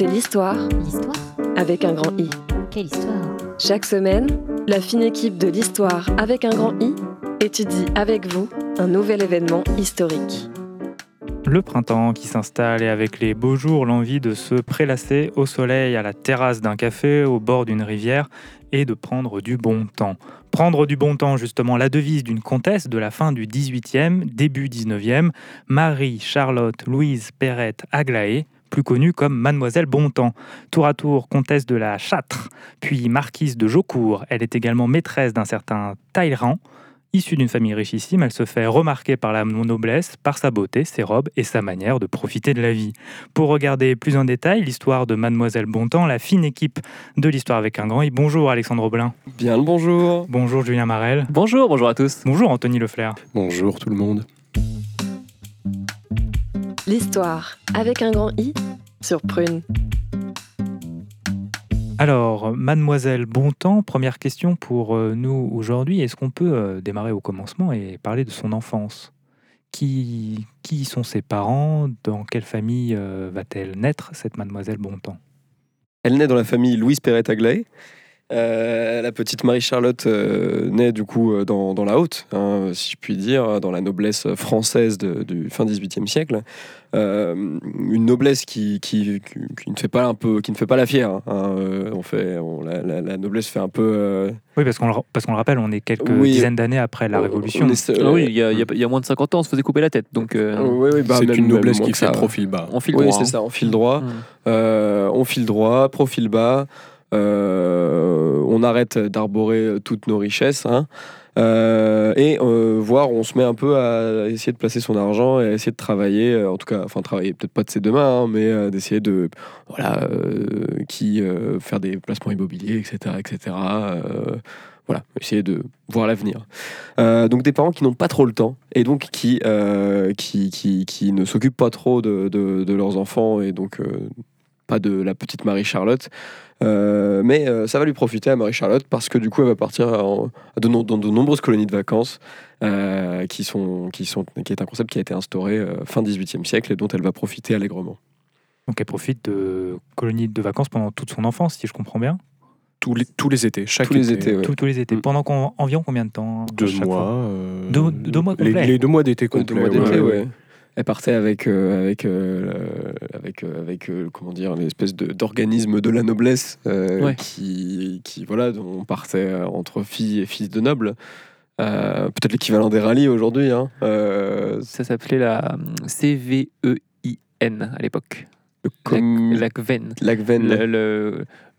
c'est l'histoire L'histoire avec un grand I. Quelle histoire Chaque semaine, la fine équipe de l'histoire avec un grand I étudie avec vous un nouvel événement historique. Le printemps qui s'installe et avec les beaux jours, l'envie de se prélasser au soleil à la terrasse d'un café au bord d'une rivière et de prendre du bon temps. Prendre du bon temps, justement, la devise d'une comtesse de la fin du 18e, début 19e, Marie-Charlotte Louise Perrette Aglaé, plus connue comme Mademoiselle Bontemps. Tour à tour comtesse de la Châtre, puis marquise de Jaucourt. Elle est également maîtresse d'un certain Talleyrand. Issue d'une famille richissime, elle se fait remarquer par la noblesse, par sa beauté, ses robes et sa manière de profiter de la vie. Pour regarder plus en détail l'histoire de Mademoiselle Bontemps, la fine équipe de l'histoire avec un grand I. Bonjour Alexandre Oblin. Bien le bonjour. Bonjour Julien Marel. Bonjour, bonjour à tous. Bonjour Anthony Leflair. Bonjour tout le monde. L'histoire avec un grand I sur Prune. Alors, Mademoiselle Bontemps, première question pour euh, nous aujourd'hui. Est-ce qu'on peut euh, démarrer au commencement et parler de son enfance? Qui, qui sont ses parents? Dans quelle famille euh, va-t-elle naître, cette Mademoiselle Bontemps? Elle naît dans la famille Louise Perrette Aglaé. Euh, la petite Marie-Charlotte euh, naît du coup euh, dans, dans la haute, hein, si je puis dire, dans la noblesse française de- du fin XVIIIe siècle. Euh, une noblesse qui, qui, qui- qui ne fait pas un peu, qui ne fait pas la fière. hein, euh, on fait, on- la, la- la noblesse fait un peu. euh, Oui, parce qu'on le, parce qu'on le rappelle, on est quelques Oui. dizaines d'années après la on- Révolution. est- Ah oui, il y, a, y y moins de 50 ans, on se faisait couper la tête. Donc, euh, oui, oui, bah, C'est une noblesse qui fait ça. profil bas. on file Oui, droit. c'est hein. ça, on file droit. Mm. Euh, on file droit, profil bas. Euh, on arrête d'arborer toutes nos richesses. hein. Euh, et euh, voir, on se met un peu à essayer de placer son argent et à essayer de travailler, euh, en tout cas, enfin travailler peut-être pas de ses deux mains, hein, mais d'essayer de, voilà, qui faire des placements immobiliers, etc., etc. voilà, essayer de voir l'avenir. Donc des parents qui n'ont pas trop le temps et donc qui, qui, qui, qui ne s'occupent pas trop de, de- leurs enfants et donc pas de la petite Marie-Charlotte. Euh, mais euh, ça va lui profiter à Marie-Charlotte parce que du coup elle va partir en- à de no- dans de nombreuses colonies de vacances euh, qui, sont, qui, sont, qui est un concept qui a été instauré euh, fin 18e siècle et dont elle va profiter allègrement. Donc elle profite de colonies de vacances pendant toute son enfance, si je comprends bien. Tous les, tous les étés, chaque Tous les été. étés, ouais. Tous, tous les étés. Mm. Pendant qu'on- environ combien de temps Deux mois. euh, Deux- deux mois les, complets. les deux mois d'été Ouais, deux complets. mois d'été, ouais, ouais. Elle partait avec, euh, avec, euh, avec, euh, avec euh, comment dire, l'espèce de- d'organisme de la noblesse Ouais. qui, qui, voilà, dont on partait entre filles et fils de nobles. Peut-être l'équivalent des rallyes aujourd'hui. Hein. Ça s'appelait la CVEIN à l'époque. le com-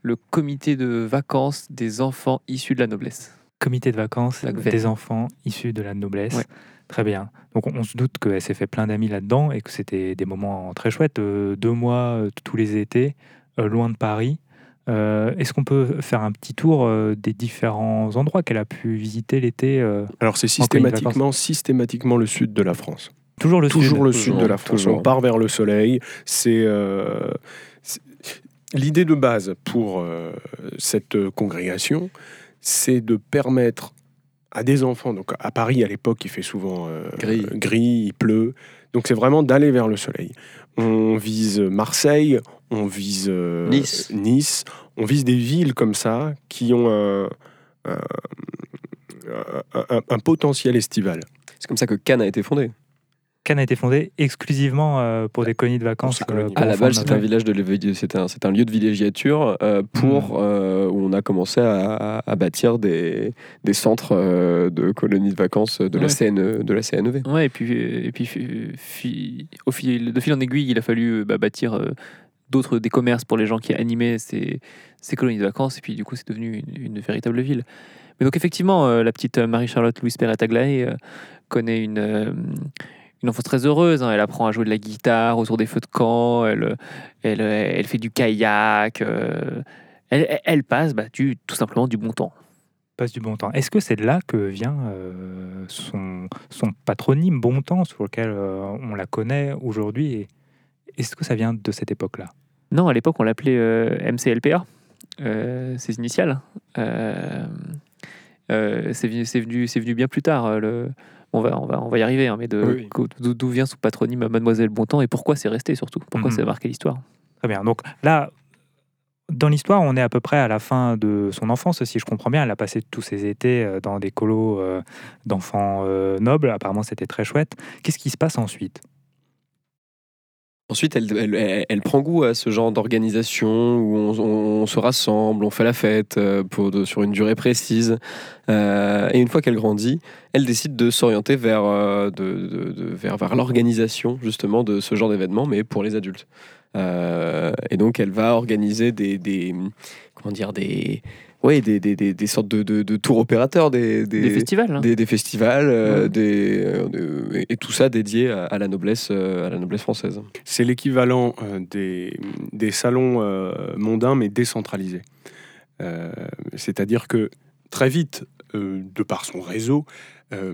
le comité de vacances des enfants issus de la noblesse. Comité de vacances des enfants issus de la noblesse. Ouais. Très bien. Donc on, on se doute qu'elle s'est fait plein d'amis là-dedans et que c'était des moments très chouettes. euh, deux mois euh, tous les étés, euh, loin de Paris. Euh, Est-ce qu'on peut faire un petit tour euh, des différents endroits qu'elle a pu visiter l'été euh, Alors c'est systématiquement, systématiquement le sud de la France. Toujours le toujours sud le Toujours, sud de la France. toujours. On part vers le soleil. C'est euh, l'idée de base pour euh, cette euh, congrégation, c'est de permettre à des enfants. Donc à Paris à l'époque, il fait souvent euh, Gris. gris, il pleut. Donc c'est vraiment d'aller vers le soleil. On vise Marseille, on vise euh, Nice. Nice, on vise des villes comme ça qui ont un, un- un- un- un potentiel estival. C'est comme ça que Cannes a été fondée. Cannes a été fondée exclusivement euh, pour des colonies de vacances. ces colonies. euh, À la base, notre- un village de c'est un, lieu de villégiature euh, pour euh, où on a commencé à, à bâtir des, des centres euh, de colonies de vacances de la Ouais. CNE, de la CNEV. Ouais, et puis, et puis fi- au fil, de fil en aiguille, il a fallu bah, bâtir euh, d'autres des commerces pour les gens qui animaient ces, ces colonies de vacances. Et puis, du coup, c'est devenu une, une véritable ville. Mais donc, effectivement, euh, la petite Marie-Charlotte Louise Perrette Aglaé euh, connaît une, euh, une enfance très heureuse. hein. Elle apprend à jouer de la guitare autour des feux de camp. Elle, elle, elle fait du kayak. euh, elle, passe bah, du, tout simplement du bon temps. passe du bon temps. Est-ce que c'est de là que vient euh, son, son patronyme Bon Temps, sur lequel euh, on la connaît aujourd'hui Est-ce que ça vient de cette époque-là? Non, à l'époque, on l'appelait MCLPA, ses initiales. C'est venu, venu, venu bien plus tard. le- on, va, on, va, on va y arriver, hein, mais de, Oui. qu'o- d'où, vient son patronyme Mademoiselle Bontemps et pourquoi c'est resté surtout? Pourquoi Mhm. ça a marqué l'histoire? Très bien. Donc là, dans l'histoire, on est à peu près à la fin de son enfance, si je comprends bien. Elle a passé tous ses étés euh, dans des colos euh, d'enfants euh, nobles. Apparemment, c'était très chouette. Qu'est-ce qui se passe ensuite? Ensuite, elle, prend goût à ce genre d'organisation où on, se rassemble, on fait la fête euh, sur une durée précise. Euh, et une fois qu'elle grandit, elle décide de s'orienter vers, euh, de- vers, vers l'organisation justement de ce genre d'événement, mais pour les adultes. Euh, et donc, elle va organiser des, des comment dire des ouais, des, des, des, des sortes de, de, de tours opérateurs, des, Des festivals. hein. des, des festivals, euh, Ouais. des, euh, de- et- tout ça dédié à, à la noblesse, euh, à la noblesse française. C'est l'équivalent euh, des, des salons euh, mondains, mais décentralisés. Euh, C'est-à-dire que très vite, euh, de par son réseau, euh,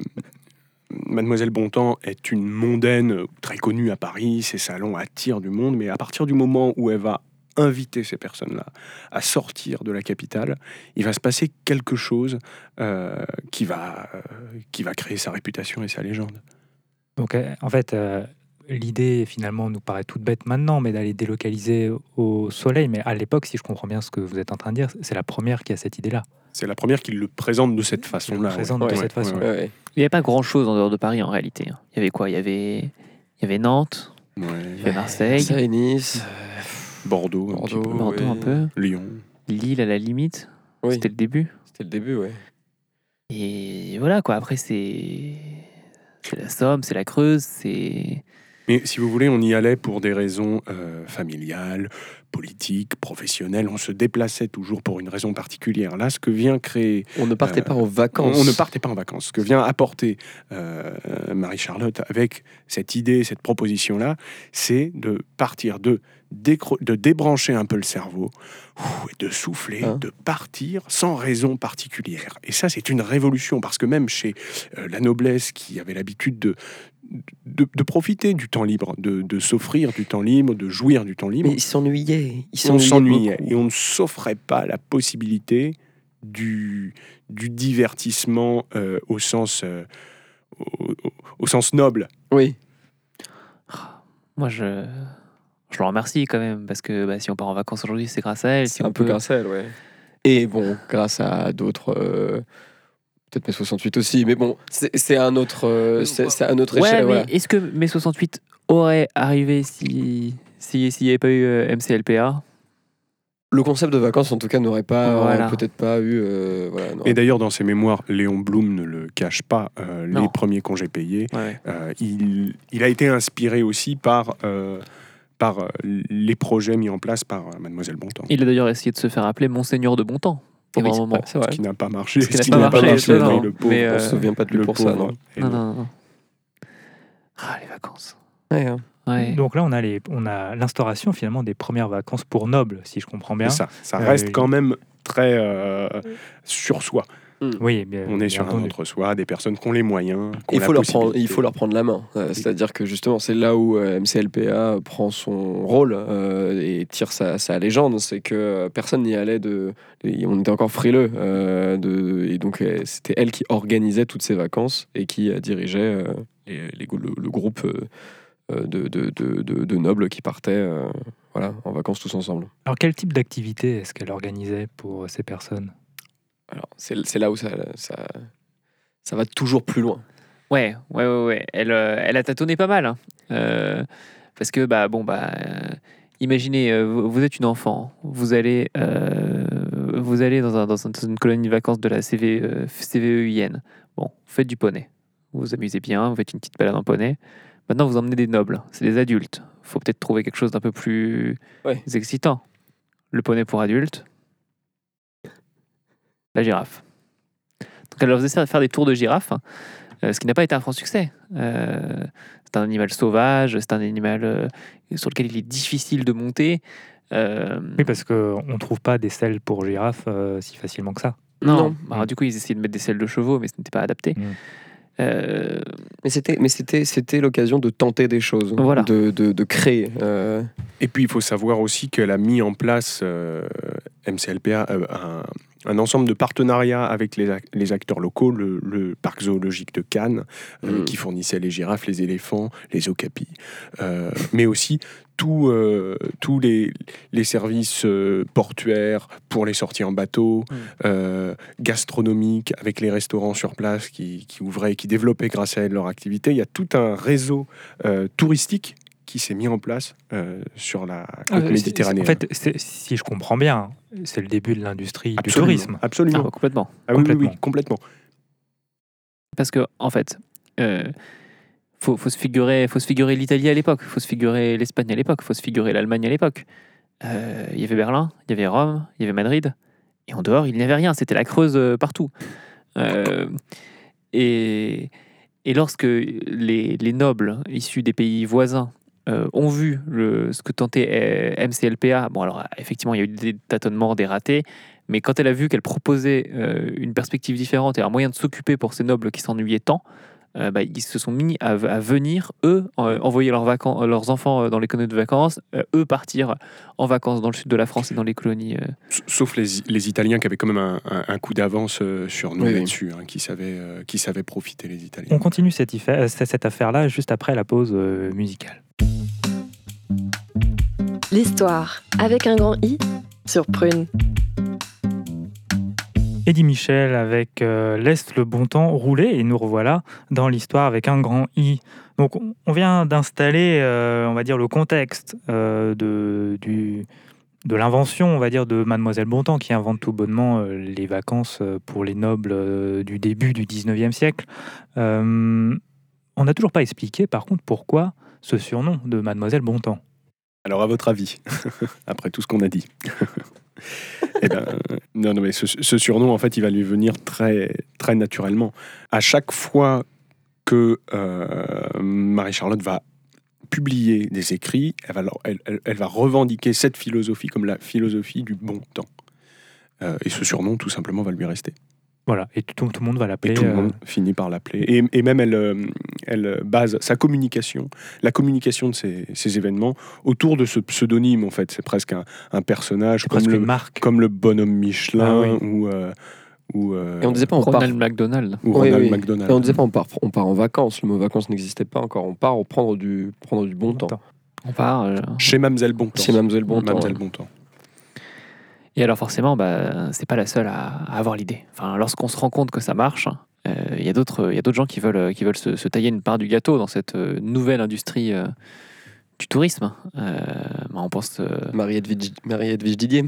Mademoiselle Bontemps est une mondaine très connue à Paris, ses salons attirent du monde, mais à partir du moment où elle va inviter ces personnes-là à sortir de la capitale, il va se passer quelque chose euh, qui, va, euh, qui va créer sa réputation et sa légende. Donc, euh, en fait, l'idée finalement nous paraît toute bête maintenant, mais d'aller délocaliser au soleil. Mais à l'époque, si je comprends bien ce que vous êtes en train de dire, c'est la première qui a cette idée-là. C'est la première qui le présente de cette façon-là. présente de cette façon. Ouais, ouais. Il n'y avait pas grand-chose en dehors de Paris en réalité. hein. Il y avait quoi? Il y avait, il y avait Nantes, Ouais. il y avait Marseille, Marseille, Nice, Bordeaux, un petit Bordeaux, peu. Bordeaux ouais. un peu, Lyon. Lille à la limite. Oui. C'était le début. c'était le début, ouais. Et voilà quoi. Après c'est c'est la Somme, c'est la Creuse, c'est Mais si vous voulez, on y allait pour des raisons euh, familiales, politiques, professionnelles. On se déplaçait toujours pour une raison particulière. Là, ce que vient créer... On ne partait Euh, pas en vacances. on ne partait pas en vacances. Ce que vient apporter euh, Marie-Charlotte avec cette idée, cette proposition-là, c'est de partir, de, de débrancher un peu le cerveau, de souffler, Hein. de partir sans raison particulière. Et ça, c'est une révolution, parce que même chez euh, la noblesse qui avait l'habitude de, de, de profiter du temps libre, de, de s'offrir du temps libre, de jouir du temps libre, Mais ils s'ennuyaient. Ils on s'ennuyaient s'ennuyait et on ne s'offrait pas la possibilité du, du divertissement euh, au, sens, euh, au, au- au sens noble. Oui. moi je je le remercie quand même parce que bah, si on part en vacances aujourd'hui, c'est grâce à elle. Si C'est on un peu peut- grâce à elle, ouais. Et bon, grâce à d'autres. euh, Peut-être mai 68 aussi, mais bon, c'est un autre, euh, c'est un autre Ouais, échelle. voilà. est-ce que mai 68 aurait arrivé si si s'il n'y avait pas eu euh, MCLPA Le concept de vacances, en tout cas, n'aurait pas, aurait Voilà. peut-être pas eu. euh, voilà, Et d'ailleurs, dans ses mémoires, Léon Blum ne le cache pas, euh, les premiers congés payés, Ouais. euh, il, il a été inspiré aussi par, euh, par euh, les projets mis en place par euh, Mademoiselle Bontemps. Il a d'ailleurs essayé de se faire appeler Monseigneur de Bontemps oui, un moment. vrai, c'est vrai. Ce qui n'a pas marché. Ce qui n'a pas marché, oui, non, le pauvre. mais, On euh, se souvient pas de lui le pour ça, pauvre. non Et Non, non, non, non. Ah, les vacances. Ouais, hein. Ouais. Donc là, on a les- on a l'instauration finalement des premières vacances pour nobles, si je comprends bien. Ça, ça Euh, reste quand même très euh, sur soi. Oui, bien, On est bien sur un entre-soi, des personnes qui ont les moyens. qui ont Il la faut, leur prendre, il possibilité. faut leur prendre la main. Euh, C'est-à-dire que justement, c'est là où euh, MCLPA prend son rôle euh, et tire sa, sa légende. C'est que personne n'y allait de. et on était encore frileux. euh, de, et donc, euh, c'était elle qui organisait toutes ces vacances et qui euh, dirigeait euh, les- les- le, le groupe de, de, de- de- de nobles qui partaient euh, voilà, en vacances tous ensemble. Alors, quel type d'activité est-ce qu'elle organisait pour ces personnes? Alors, c'est c'est là où ça, ça, ça va toujours plus loin. Ouais, ouais, ouais, ouais. Elle, euh, elle a tâtonné pas mal. hein. Euh, parce que, bah, bon, bah, euh, imaginez, vous, êtes une enfant, vous allez, euh, vous allez dans, un- dans un- dans une colonie de vacances de la CV, euh, CVEIN. Bon, vous faites du poney. Vous vous amusez bien, vous faites une petite balade en poney. Maintenant, vous emmenez des nobles, c'est des adultes. faut peut-être trouver quelque chose d'un peu plus Ouais. excitant. Le poney pour adultes. La girafe. Donc elle leur faisait faire des tours de girafe, hein, euh, ce qui n'a pas été un franc succès. Euh, c'est un animal sauvage, c'est un animal euh, sur lequel il est difficile de monter. Euh, Oui, parce qu'on ne trouve pas des selles pour girafes euh, si facilement que ça. non, Non. Alors, du coup ils essayaient de mettre des selles de chevaux, mais ce n'était pas adapté. Mm. Euh, Mais c'était, mais c'était, c'était l'occasion de tenter des choses, Voilà. de, de, de créer. euh, Et puis il faut savoir aussi qu'elle a mis en place, euh, MCLPA, euh, un, un ensemble de partenariats avec les, ac- les acteurs locaux, le, le parc zoologique de Cannes, euh, Mm. qui fournissait les girafes, les éléphants, les okapis, euh, mais aussi tout, euh, tous les, les services euh, portuaires pour les sorties en bateau, Mm. euh, gastronomiques, avec les restaurants sur place qui, qui ouvraient et qui développaient grâce à elle leur activité. Il y a tout un réseau touristique qui s'est mis en place euh, sur la côte Euh, c'est- méditerranéenne. En fait, si je comprends bien, c'est le début de l'industrie du tourisme. Absolument. Ah, complètement. Ah oui, oui, oui, complètement. complètement. Parce que, en fait, euh, faut, faut se figurer, faut se figurer l'Italie à l'époque, faut se figurer l'Espagne à l'époque, faut se figurer l'Allemagne à l'époque. Euh, Il y avait Berlin, il y avait Rome, il y avait Madrid, et en dehors, il n'y avait rien. C'était la Creuse euh, partout. Euh, et, et lorsque les, les nobles issus des pays voisins euh, ont vu le, ce que tentait euh, MCLPA, bon alors effectivement il y a eu des tâtonnements, des ratés, mais quand elle a vu qu'elle proposait euh, une perspective différente et un moyen de s'occuper pour ces nobles qui s'ennuyaient tant, euh, bah, ils se sont mis à, à venir, eux, en- envoyer leurs, vacan- leurs enfants euh, dans les colonies de vacances, euh, eux partir en vacances dans le sud de la France et dans les colonies. euh. Sauf les, les Italiens qui avaient quand même un, un- un coup d'avance euh, sur nous Oui, oui. là-dessus, hein, qui, savaient, euh, qui savaient profiter, les Italiens. On continue cette, iffa- cette cette affaire-là juste après la pause euh, musicale. L'histoire avec un grand I sur Prune. Eddie Michel avec euh, Laisse le bon temps rouler et nous revoilà dans l'histoire avec un grand I. Donc on- vient d'installer, euh, on va dire, le contexte euh, de, de l'invention, on va dire, de Mademoiselle Bontemps qui invente tout bonnement les vacances pour les nobles du début du 19e siècle. On n'a toujours pas expliqué par contre pourquoi ce surnom de Mademoiselle Bontemps. Alors, à votre avis, après tout ce qu'on a dit Eh ben, non, non, mais ce, surnom, en fait, il va lui venir très, très naturellement. À chaque fois que euh, Marie-Charlotte va publier des écrits, elle va, elle- elle va revendiquer cette philosophie comme la philosophie du bon temps. Euh, et ce surnom, tout simplement, va lui rester. Voilà, et tout, tout le monde va Et l'appeler. tout le euh, monde finit par l'appeler. Et, et même elle, euh, elle base sa communication, la communication de ces, ces événements autour de ce pseudonyme en fait. C'est presque un, un personnage comme presque le, une marque. comme le bonhomme Michelin Ah ou, euh, ou, euh, Et on disait pas on part, Ronald McDonald. ou Oui, Ronald oui. McDonald. et on disait pas on part, on part en vacances. Le mot vacances n'existait pas encore. On part au prendre du, prendre du bon temps. On part. euh, Chez Mamselle Bontemps. Chez Mademoiselle Bontemps. Mamselle. Bontemps. Et alors forcément, bah, c'est pas la seule à, à avoir l'idée. Enfin, lorsqu'on se rend compte que ça marche, euh, il y a d'autres, il y a d'autres gens qui veulent, qui veulent se, se tailler une part du gâteau dans cette euh, nouvelle industrie euh, du tourisme. Euh, bah, on pense euh, Marie-Edwige Marie-Edwige Didier.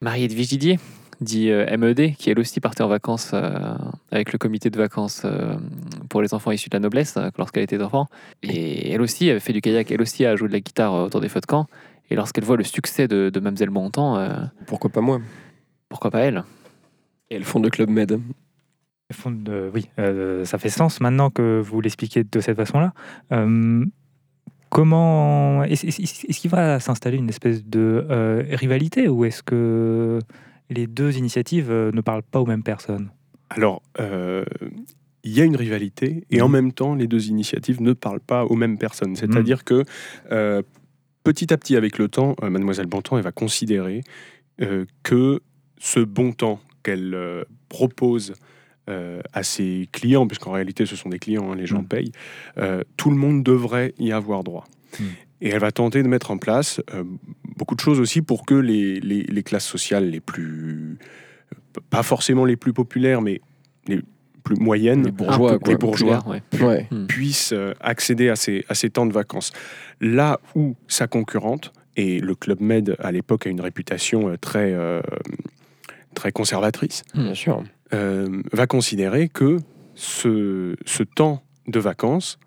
Marie-Edwige Didier, dit euh, MED, qui elle aussi partait en vacances euh, avec le comité de vacances euh, pour les enfants issus de la noblesse euh, lorsqu'elle était enfant. Et elle aussi avait fait du kayak, elle aussi a joué de la guitare euh, autour des feux de camp. Et lorsqu'elle voit le succès de, de Mamselle Bontemps, euh, Pourquoi pas moi pourquoi pas elle? Et elles font de Club Med. Fond de- oui, euh, ça fait sens maintenant que vous l'expliquez de cette façon-là. Euh, comment est-ce, qu'il va s'installer une espèce de euh, rivalité ou est-ce que les deux initiatives euh, ne parlent pas aux mêmes personnes? Alors, euh, il y a une rivalité et en Mhm. même temps, les deux initiatives ne parlent pas aux mêmes personnes. C'est-à-dire que euh, petit à petit, avec le temps, euh, Mademoiselle Bontemps, elle va considérer euh, que ce bon temps qu'elle euh, propose euh, à ses clients, puisqu'en réalité, ce sont des clients, hein, les gens Mhm. payent, euh, tout le monde devrait y avoir droit. Mhm. Et elle va tenter de mettre en place euh, beaucoup de choses aussi pour que les, les- les classes sociales les plus, pas forcément les plus populaires, mais les plus moyennes, Les bourgeois, Un peu quoi. Les bourgeois. populaire, ouais. Ouais. puissent euh, accéder à ces, à ces temps de vacances. Là où sa concurrente, et le Club Med à l'époque a une réputation euh, très, euh, très conservatrice, Bien sûr. euh, va considérer que ce, ce temps de vacances,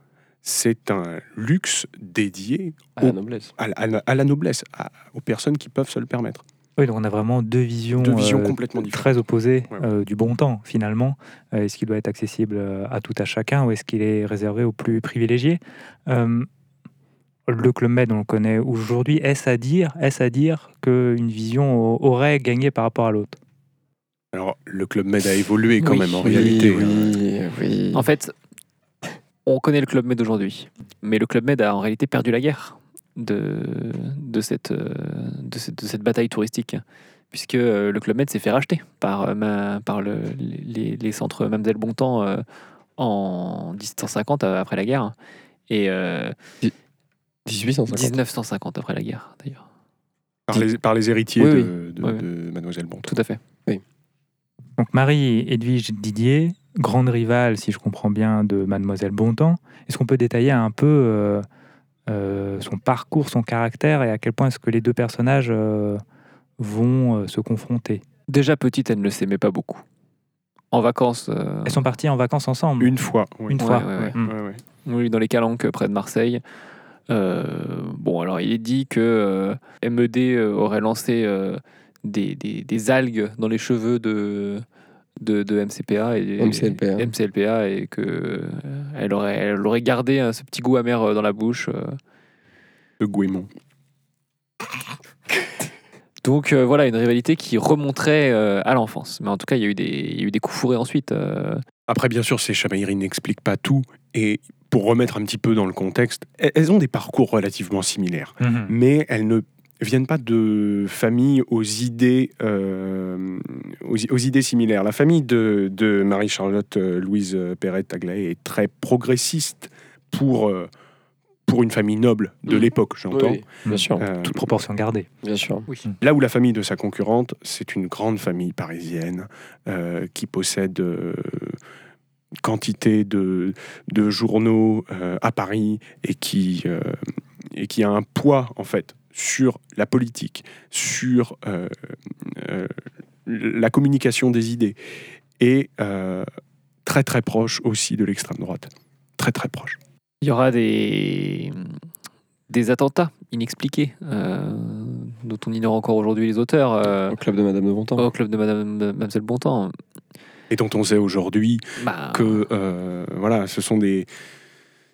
c'est un luxe dédié À la noblesse. à, la- à la- à la noblesse, à- aux personnes qui peuvent se le permettre. Oui, donc on a vraiment deux visions, Deux visions euh, complètement différentes. très opposées Ouais. euh, du bon temps finalement. Euh, est-ce qu'il doit être accessible à tout à chacun ou est-ce qu'il est réservé aux plus privilégiés? Euh, Le Club Med, on le connaît aujourd'hui. Est-ce à dire, est-ce à dire qu'une vision aurait gagné par rapport à l'autre? Alors, le Club Med a évolué quand Oui. même en Oui, réalité. hein. oui, oui. En fait, on connaît le Club Med aujourd'hui, mais le Club Med a en réalité perdu la guerre de, de, cette, euh, de, cette, de cette bataille touristique. puisque euh, le Club Med s'est fait racheter par, euh, par le- les, les centres Mamselle Bontemps en 1850 euh, après la guerre. Et euh, 1850. 1950 après la guerre, d'ailleurs. Par les, par les héritiers Oui, de, de- Oui, oui. de Mademoiselle Bontemps. Tout à fait. Donc Marie Edwige Didier, grande rivale, si je comprends bien, de Mademoiselle Bontemps. Est-ce qu'on peut détailler un peu euh, son parcours, son caractère et à quel point est-ce que les deux personnages euh, vont euh, se confronter Déjà petite, elle ne s'aimait pas beaucoup. En vacances. euh, Elles sont parties en vacances ensemble Une fois. oui. Une Ouais, fois. ouais, ouais. Mm. Ouais, ouais. Oui, dans les Calanques, près de Marseille. Euh, bon, alors il est dit que euh, MED euh, aurait lancé euh, des, des- des algues dans les cheveux de, de, de MCPA et MCLPA. MCLPA et que euh, elle aurait, elle aurait gardé euh, ce petit goût amer euh, dans la bouche. euh. De Gouémont. Donc euh, voilà, une rivalité qui remonterait euh, à l'enfance. Mais en tout cas, il y a eu des, il y a eu des coups fourrés ensuite. euh. Après, bien sûr, ces chamailleries n'expliquent pas tout. Et pour remettre un petit peu dans le contexte, elles- elles ont des parcours relativement similaires. Mhm. mais elles ne viennent pas de familles aux idées, euh, aux, aux idées similaires. La famille de, de Marie-Charlotte euh, Louise Perret Aglaé est très progressiste pour, euh, pour une famille noble de Mhm. l'époque, j'entends. Oui, bien sûr. Euh, Toute proportion gardée. Bien sûr. Là où la famille de sa concurrente, c'est une grande famille parisienne euh, qui possède euh, quantité de, de journaux euh, à Paris et qui, euh, et qui a un poids en fait sur la politique, sur euh, euh, la communication des idées et euh, très très proche aussi de l'extrême droite. Très très proche. Il y aura des, des attentats inexpliqués euh, dont on ignore encore aujourd'hui les auteurs euh, Au club de Madame de Bontemps. au club de Madame Mademoiselle Bontemps. Et dont on sait aujourd'hui Bah, que euh, voilà, ce sont des,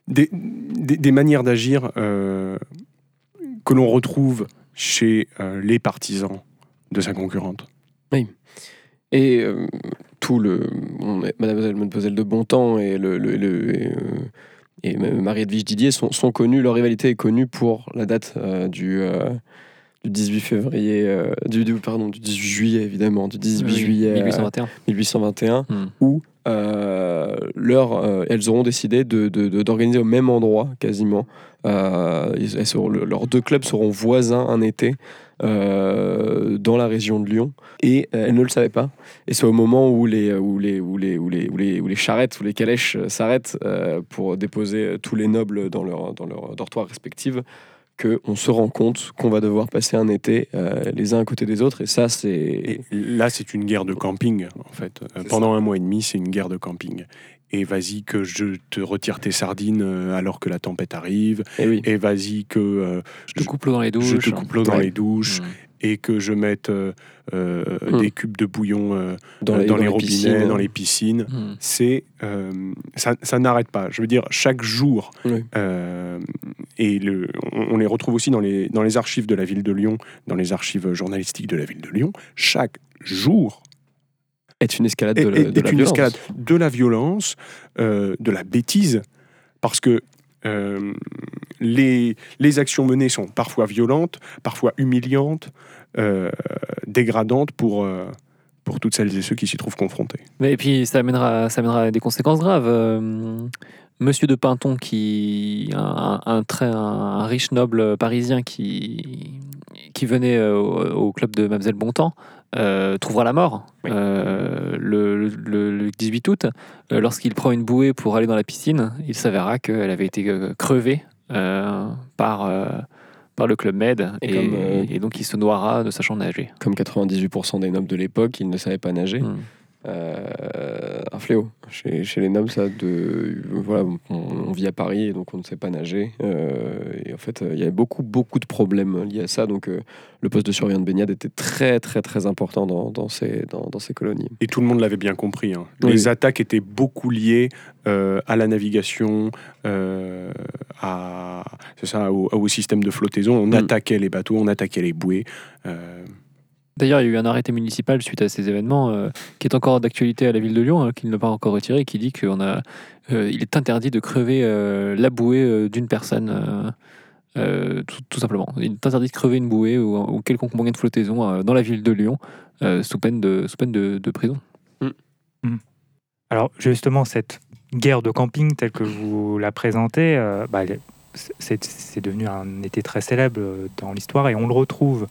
des, des- des manières d'agir euh, que l'on retrouve chez euh, les partisans de sa concurrente. Et euh, tout le. Mademoiselle, Mademoiselle de Bontemps et, le, le- le- et, euh, et Marie-Edwige Didier sont, sont connus, leur rivalité est connue pour la date euh, du, euh, du 18 février, euh, du, du- pardon, du 18 juillet évidemment, du 18 oui, juillet euh, 1821. 1821, Hmm. où euh, leur, euh, elles auront décidé de- de- de- d'organiser au même endroit quasiment. Euh, ils- elles seront- le- leurs deux clubs seront voisins un été euh, dans la région de Lyon et euh, elles ne le savaient pas. Et c'est au moment où les, où les, où les, où les, où les, où les charrettes ou les calèches euh, s'arrêtent euh, pour déposer tous les nobles dans leur, dans leur dortoir respective qu'on se rend compte qu'on va devoir passer un été les uns à côté des autres. Et ça, c'est... Là, c'est une guerre de camping, en fait. Pendant un mois et demi, c'est une guerre de camping. Et vas-y que je te retire tes sardines euh, alors que la tempête arrive. Et oui. Et vas-y que euh, Je te coupe l'eau dans les douches. je te coupe l'eau dans Ouais. les douches. Hmm. Et que je mette euh, Hmm. des cubes de bouillon Dans les, dans dans les les robinets, piscines. dans les piscines. Hmm. c'est ça, ça n'arrête pas. Je veux dire, chaque jour, et le, on, on les retrouve aussi dans les, dans les archives de la ville de Lyon, dans les archives journalistiques de la ville de Lyon, chaque jour est une escalade est, de, la- est- de est la une violence. escalade de la violence, euh, de la bêtise, parce que euh, les, les actions menées sont parfois violentes, parfois humiliantes, euh, dégradantes pour, euh, pour toutes celles et ceux qui s'y trouvent confrontés. Mais et puis ça amènera, ça amènera à des conséquences graves. Euh, Monsieur de Pinton, qui un, un, très, un, un riche noble parisien qui, qui venait au, au club de Mademoiselle Bontemps, euh, trouvera la mort Oui. euh, le, le- le 18 août. Euh, Lorsqu'il prend une bouée pour aller dans la piscine, il s'avérera qu'elle avait été crevée par, par le club Med. Et Et, comme, et donc il se noiera ne sachant nager. Comme 98% des nobles de l'époque, ils ne savaient pas nager. Hmm. Euh, un fléau. Chez, chez les nobles, ça, de, voilà, on, on vit à Paris et donc on ne sait pas nager. Euh, et en fait, euh, il y avait beaucoup, beaucoup de problèmes liés à ça. Donc, euh, le poste de surveillant de baignade était très, très, très important dans, dans, ces, dans, dans ces colonies. Et tout le monde l'avait bien compris. hein. Oui. Les attaques étaient beaucoup liées à la navigation, à, c'est ça, au, au système de flottaison. On Mm. attaquait les bateaux, on attaquait les bouées. Euh, D'ailleurs, il y a eu un arrêté municipal suite à ces événements euh, qui est encore d'actualité à la ville de Lyon, hein, qui ne l'a pas encore retiré, qui dit qu'il est interdit de crever euh, la bouée euh, d'une personne euh, euh, tout, tout simplement. Il est interdit de crever une bouée ou, ou quelconque moyen de flottaison euh, dans la ville de Lyon euh, sous peine de, sous peine de, de prison. Alors justement, cette guerre de camping telle que vous la présentez, euh, bah, c'est devenu un été très célèbre euh, dans l'histoire et on le retrouve euh,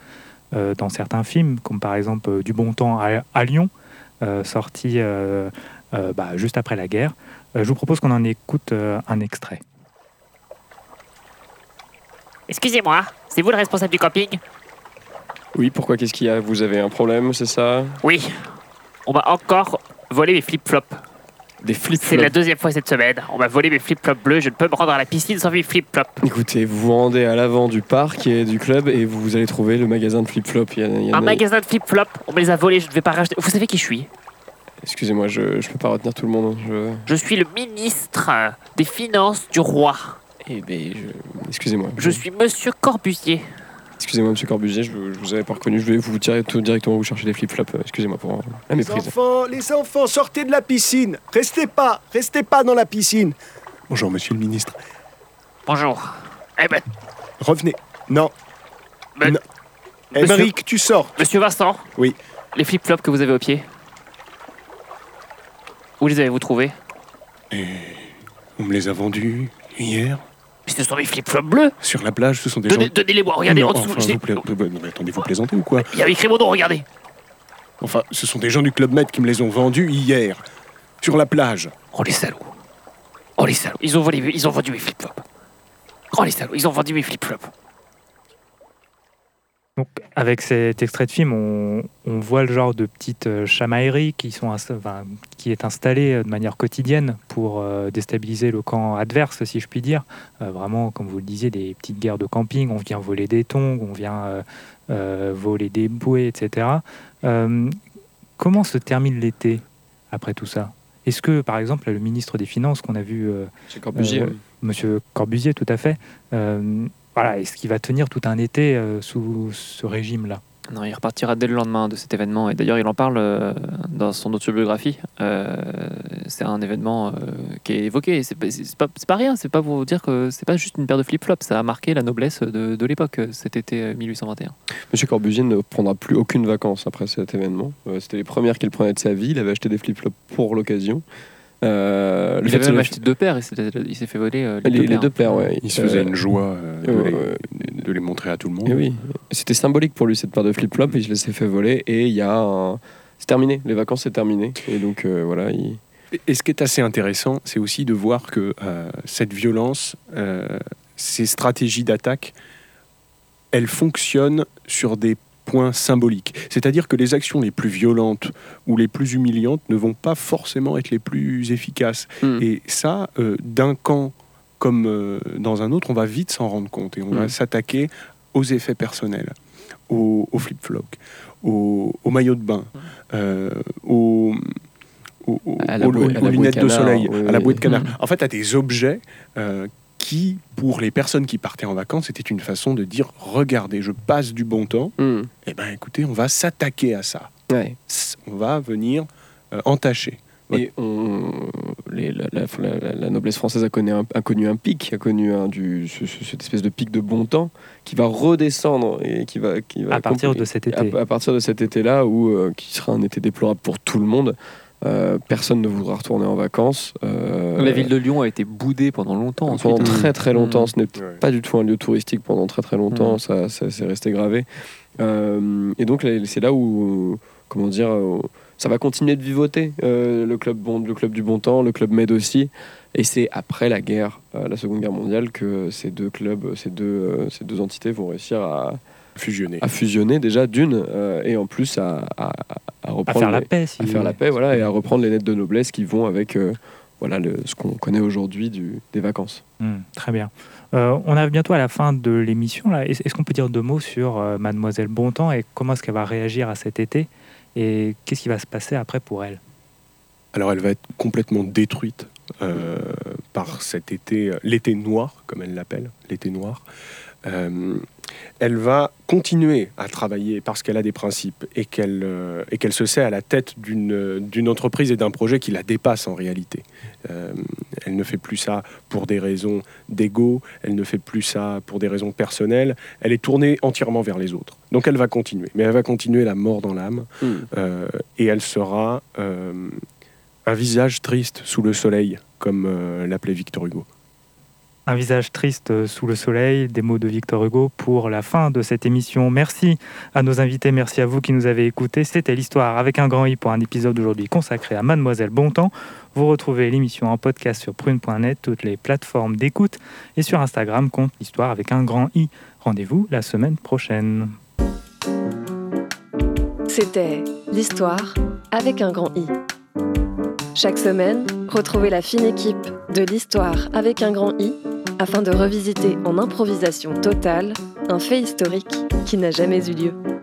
dans certains films, comme par exemple euh, Du bon temps à, à Lyon, euh, sorti euh, euh, bah, juste après la guerre. Euh, je vous propose qu'on en écoute euh, un extrait. Excusez-moi, c'est vous le responsable du camping? Oui, pourquoi Qu'est-ce qu'il y a? Vous avez un problème, c'est ça? Oui. On m'a encore volé mes flip-flops. Des C'est la deuxième fois cette semaine. On m'a volé mes flip-flops bleus. Je ne peux me rendre à la piscine sans mes flip-flops. Écoutez, vous vous rendez à l'avant du parc et du club et vous allez trouver le magasin de flip-flop. Il y a- il y a Un une- magasin de flip-flops, on me les a volés. Je ne vais pas racheter. Vous savez qui je suis? Excusez-moi, je, je peux pas retenir tout le monde. Je... Je suis le ministre des Finances du roi. Eh je... excusez-moi. Je suis Monsieur Corbusier. Excusez-moi, monsieur Corbusier, je, je vous avais pas reconnu. Je vais vous tirer tout directement vous chercher des flip-flops. Euh, Excusez-moi pour euh, la Les méprise. enfants, les enfants, sortez de la piscine. Restez pas, restez pas dans la piscine. Bonjour, monsieur le ministre. Bonjour. Eh ben, Revenez. Non. Mais- non. Monsieur- Émeric, tu sors. Monsieur Vincent Oui. Les flip-flops que vous avez au pied Où les avez-vous trouvés? On me les a vendus hier? Mais ce sont mes flip-flops bleus. sur la plage. Ce sont des Donnez- gens. Donnez-les-moi, regardez non, en dessous. enfin, vous pla- non, mais attendez, vous plaisantez ou quoi Il y avait écrit mon nom, regardez. Enfin, ce sont des gens du Club Med qui me les ont vendus hier sur la plage. Oh les salauds. Oh les salauds. Ils ont, volé, ils ont vendu mes flip-flops. Oh les salauds, ils ont vendu mes flip-flops. Donc, avec cet extrait de film, on, on voit le genre de petites euh, chamailleries qui, sont enfin, qui est installée euh, de manière quotidienne pour euh, déstabiliser le camp adverse, si je puis dire. Euh, vraiment, comme vous le disiez, des petites guerres de camping, on vient voler des tongs, on vient euh, voler des bouées, etc. Comment se termine l'été après tout ça? Est-ce que, par exemple, le ministre des Finances qu'on a vu Monsieur Corbusier. Monsieur Corbusier, tout à fait. Voilà, est-ce qu'il va tenir tout un été euh, sous ce régime-là Non, il repartira dès le lendemain de cet événement. Et d'ailleurs, il en parle euh, dans son autobiographie. Euh, c'est un événement euh, qui est évoqué. C'est pas, c'est pas, c'est pas rien. C'est pas pour vous dire que c'est pas juste une paire de flip-flops. Ça a marqué la noblesse de, de l'époque, cet été euh, 1821. Monsieur Corbusier ne prendra plus aucune vacances après cet événement. Euh, C'était les premières qu'il prenait de sa vie. Il avait acheté des flip-flops pour l'occasion. Euh, le Il fait avait même acheté deux paires il s'est fait voler euh, les, les, deux les paires. deux paires, ouais. Il se faisait Euh, une joie euh, de, les, ouais. de les montrer à tout le monde. Et oui, c'était symbolique pour lui cette paire de flip-flops et je les ai fait voler et il y a un... C'est terminé, les vacances c'est terminé et donc euh, voilà, il... Et- Et ce qui est assez intéressant, c'est aussi de voir que euh, cette violence, euh, ces stratégies d'attaque, elles fonctionnent sur des points symboliques. C'est-à-dire que les actions les plus violentes ou les plus humiliantes ne vont pas forcément être les plus efficaces. Mm. Et ça, euh, d'un camp comme euh, dans un autre, on va vite s'en rendre compte et on va Mm. s'attaquer aux effets personnels, aux, aux flip-flops, aux, aux maillots de bain, euh, aux, lunettes de soleil, oui, à la bouée de canard. En fait, à des objets euh, qui, pour les personnes qui partaient en vacances, c'était une façon de dire regardez, je passe du bon temps. Hmm. Eh ben, écoutez, on va s'attaquer à ça. Ouais. On va venir euh, entacher. Et on- les- la, la- la- la noblesse française a connu un, a connu un pic, a connu un, du, ce- ce- cette espèce de pic de bon temps qui va redescendre et qui va, qui va à partir de cet à, été à partir de cet été-là, où euh, qui sera un été déplorable pour tout le monde, euh, personne ne voudra retourner en vacances. euh, La ville de Lyon a été boudée pendant longtemps. pendant très très longtemps. Mm. Ce n'est Ouais. pas du tout un lieu touristique pendant très très longtemps. Mm. Ça, ça c'est resté gravé. Euh, et donc c'est là où, comment dire, ça va continuer de vivoter. euh, le club bon, le club du bon temps, le club Med aussi. Et c'est après la guerre, euh, la Seconde Guerre mondiale, que ces deux clubs, ces deux, euh, ces deux entités vont réussir à, Fusionner. à fusionner déjà d'une euh, et en plus à, à, à à faire la paix. si- à faire la paix, voilà, et à reprendre les lettres de noblesse qui vont avec euh, voilà le, ce qu'on connaît aujourd'hui du- des vacances. Hmm, très bien. Euh, on arrive bientôt à la fin de l'émission. là. Est-ce qu'on peut dire deux mots sur euh, Mademoiselle Bontemps et comment est-ce qu'elle va réagir à cet été et qu'est-ce qui va se passer après pour elle? Alors elle va être complètement détruite euh, par cet été, l'été noir, comme elle l'appelle, l'été noir. Elle va continuer à travailler parce qu'elle a des principes et qu'elle euh, et qu'elle se sait à la tête d'une d'une entreprise et d'un projet qui la dépasse en réalité. Euh, elle ne fait plus ça pour des raisons d'ego, elle ne fait plus ça pour des raisons personnelles, elle est tournée entièrement vers les autres. Donc elle va continuer, mais elle va continuer la mort dans l'âme Hmm. euh, et elle sera un visage triste sous le soleil, comme l'appelait Victor Hugo. Un visage triste euh, sous le soleil, des mots de Victor Hugo pour la fin de cette émission. Merci à nos invités, merci à vous qui nous avez écoutés. C'était l'histoire avec un grand i pour un épisode aujourd'hui consacré à Mademoiselle Bontemps. Vous retrouvez l'émission en podcast sur prune.net, toutes les plateformes d'écoute et sur Instagram, compte l'histoire avec un grand i. Rendez-vous la semaine prochaine. C'était l'histoire avec un grand I. Chaque semaine, retrouvez la fine équipe de l'histoire avec un grand I afin de revisiter en improvisation totale un fait historique qui n'a jamais eu lieu.